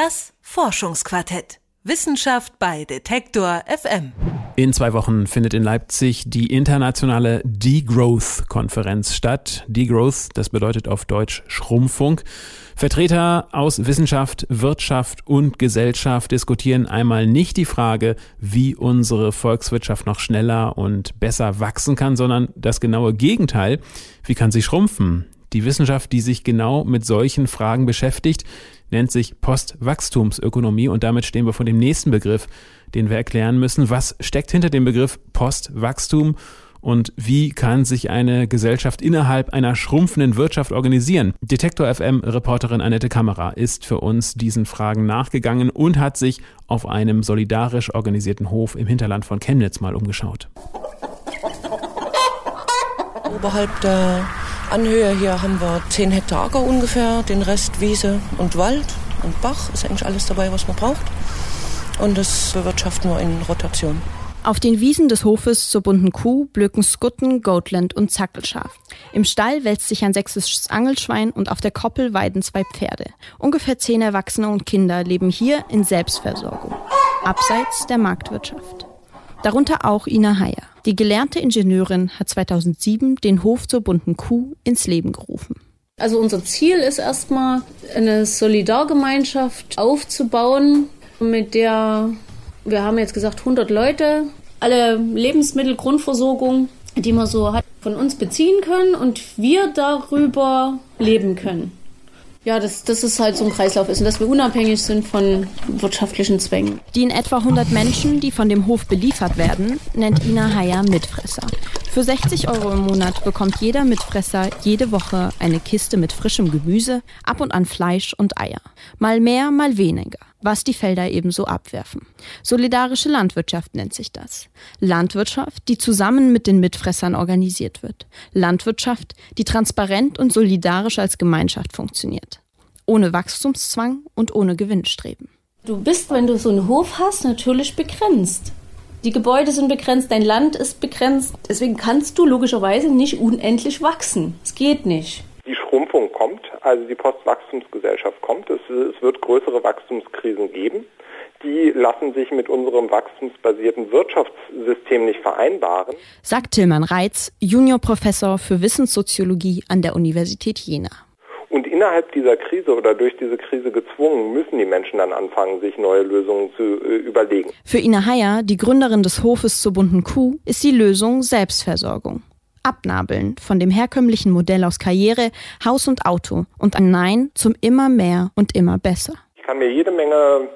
Das Forschungsquartett. Wissenschaft bei Detektor FM. In zwei Wochen findet in Leipzig die internationale Degrowth-Konferenz statt. Degrowth, das bedeutet auf Deutsch Schrumpfung. Vertreter aus Wissenschaft, Wirtschaft und Gesellschaft diskutieren einmal nicht die Frage, wie unsere Volkswirtschaft noch schneller und besser wachsen kann, sondern das genaue Gegenteil, wie kann sie schrumpfen? Die Wissenschaft, die sich genau mit solchen Fragen beschäftigt, nennt sich Postwachstumsökonomie und damit stehen wir vor dem nächsten Begriff, den wir erklären müssen. Was steckt hinter dem Begriff Postwachstum und wie kann sich eine Gesellschaft innerhalb einer schrumpfenden Wirtschaft organisieren? Detektor FM Reporterin Annette Kammerer ist für uns diesen Fragen nachgegangen und hat sich auf einem solidarisch organisierten Hof im Hinterland von Chemnitz mal umgeschaut. Oberhalb der Anhöhe hier haben wir 10 Hektar Acker ungefähr, den Rest Wiese und Wald und Bach. Ist eigentlich alles dabei, was man braucht. Und das bewirtschaften wir in Rotation. Auf den Wiesen des Hofes zur bunten Kuh blöken Skutten, Goatland und Zackelschaf. Im Stall wälzt sich ein sächsisches Angelschwein und auf der Koppel weiden zwei Pferde. Ungefähr zehn Erwachsene und Kinder leben hier in Selbstversorgung, abseits der Marktwirtschaft. Darunter auch Ina Heyer. Die gelernte Ingenieurin hat 2007 den Hof zur bunten Kuh ins Leben gerufen. Also unser Ziel ist erstmal eine Solidargemeinschaft aufzubauen, mit der wir haben jetzt gesagt 100 Leute, alle Lebensmittelgrundversorgung, die man so hat, von uns beziehen können und wir darüber leben können. Ja, dass, dass es halt so ein Kreislauf ist und dass wir unabhängig sind von wirtschaftlichen Zwängen. Die in etwa 100 Menschen, die von dem Hof beliefert werden, nennt Ina Heyer Mitfresser. Für 60 Euro im Monat bekommt jeder Mitfresser jede Woche eine Kiste mit frischem Gemüse, ab und an Fleisch und Eier. Mal mehr, mal weniger was die Felder ebenso abwerfen. Solidarische Landwirtschaft nennt sich das. Landwirtschaft, die zusammen mit den Mitfressern organisiert wird. Landwirtschaft, die transparent und solidarisch als Gemeinschaft funktioniert. Ohne Wachstumszwang und ohne Gewinnstreben. Du bist, wenn du so einen Hof hast, natürlich begrenzt. Die Gebäude sind begrenzt, dein Land ist begrenzt. Deswegen kannst du logischerweise nicht unendlich wachsen. Es geht nicht. Schrumpfung kommt, also die Postwachstumsgesellschaft kommt. Es, es wird größere Wachstumskrisen geben. Die lassen sich mit unserem wachstumsbasierten Wirtschaftssystem nicht vereinbaren. Sagt Tilman Reitz, Juniorprofessor für Wissenssoziologie an der Universität Jena. Innerhalb dieser Krise oder durch diese Krise gezwungen, müssen die Menschen dann anfangen, sich neue Lösungen zu äh, überlegen. Für Ina Heyer, die Gründerin des Hofes zur bunten Kuh, ist die Lösung Selbstversorgung abnabeln von dem herkömmlichen Modell aus Karriere, Haus und Auto und ein Nein zum immer mehr und immer besser. Ich kann mir jede Menge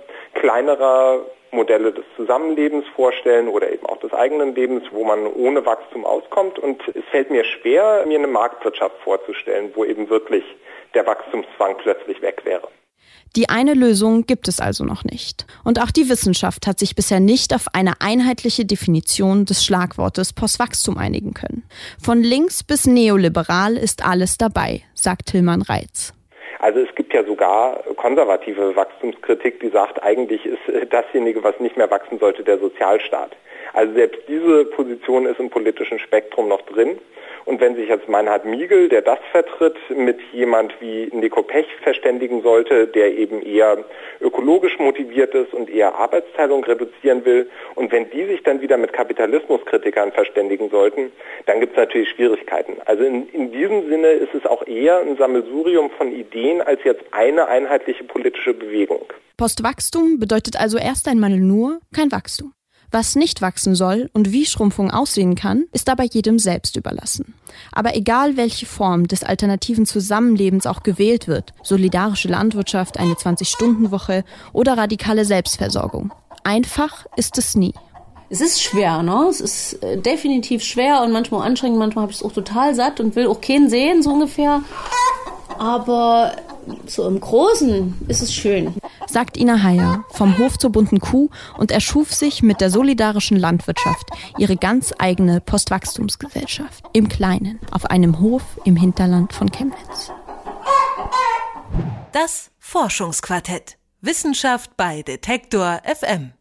kleinerer Modelle des Zusammenlebens vorstellen oder eben auch des eigenen Lebens, wo man ohne Wachstum auskommt. Und es fällt mir schwer, mir eine Marktwirtschaft vorzustellen, wo eben wirklich der Wachstumszwang plötzlich weg wäre. Die eine Lösung gibt es also noch nicht. Und auch die Wissenschaft hat sich bisher nicht auf eine einheitliche Definition des Schlagwortes Postwachstum einigen können. Von links bis neoliberal ist alles dabei, sagt Tillmann Reitz. Also es ja sogar konservative Wachstumskritik, die sagt, eigentlich ist dasjenige, was nicht mehr wachsen sollte, der Sozialstaat. Also selbst diese Position ist im politischen Spektrum noch drin. Und wenn sich jetzt Meinhard Miegel, der das vertritt, mit jemand wie Nico Pech verständigen sollte, der eben eher ökologisch motiviert ist und eher Arbeitsteilung reduzieren will, und wenn die sich dann wieder mit Kapitalismuskritikern verständigen sollten, dann gibt es natürlich Schwierigkeiten. Also in, in diesem Sinne ist es auch eher ein Sammelsurium von Ideen als jetzt eine einheitliche politische Bewegung. Postwachstum bedeutet also erst einmal nur kein Wachstum. Was nicht wachsen soll und wie Schrumpfung aussehen kann, ist dabei jedem selbst überlassen. Aber egal welche Form des alternativen Zusammenlebens auch gewählt wird, solidarische Landwirtschaft, eine 20-Stunden-Woche oder radikale Selbstversorgung, einfach ist es nie. Es ist schwer, ne? Es ist äh, definitiv schwer und manchmal anstrengend, manchmal habe ich es auch total satt und will auch keinen sehen, so ungefähr. Aber so im Großen ist es schön. Sagt Ina Heyer vom Hof zur bunten Kuh und erschuf sich mit der solidarischen Landwirtschaft ihre ganz eigene Postwachstumsgesellschaft. Im Kleinen, auf einem Hof im Hinterland von Chemnitz. Das Forschungsquartett. Wissenschaft bei Detektor FM.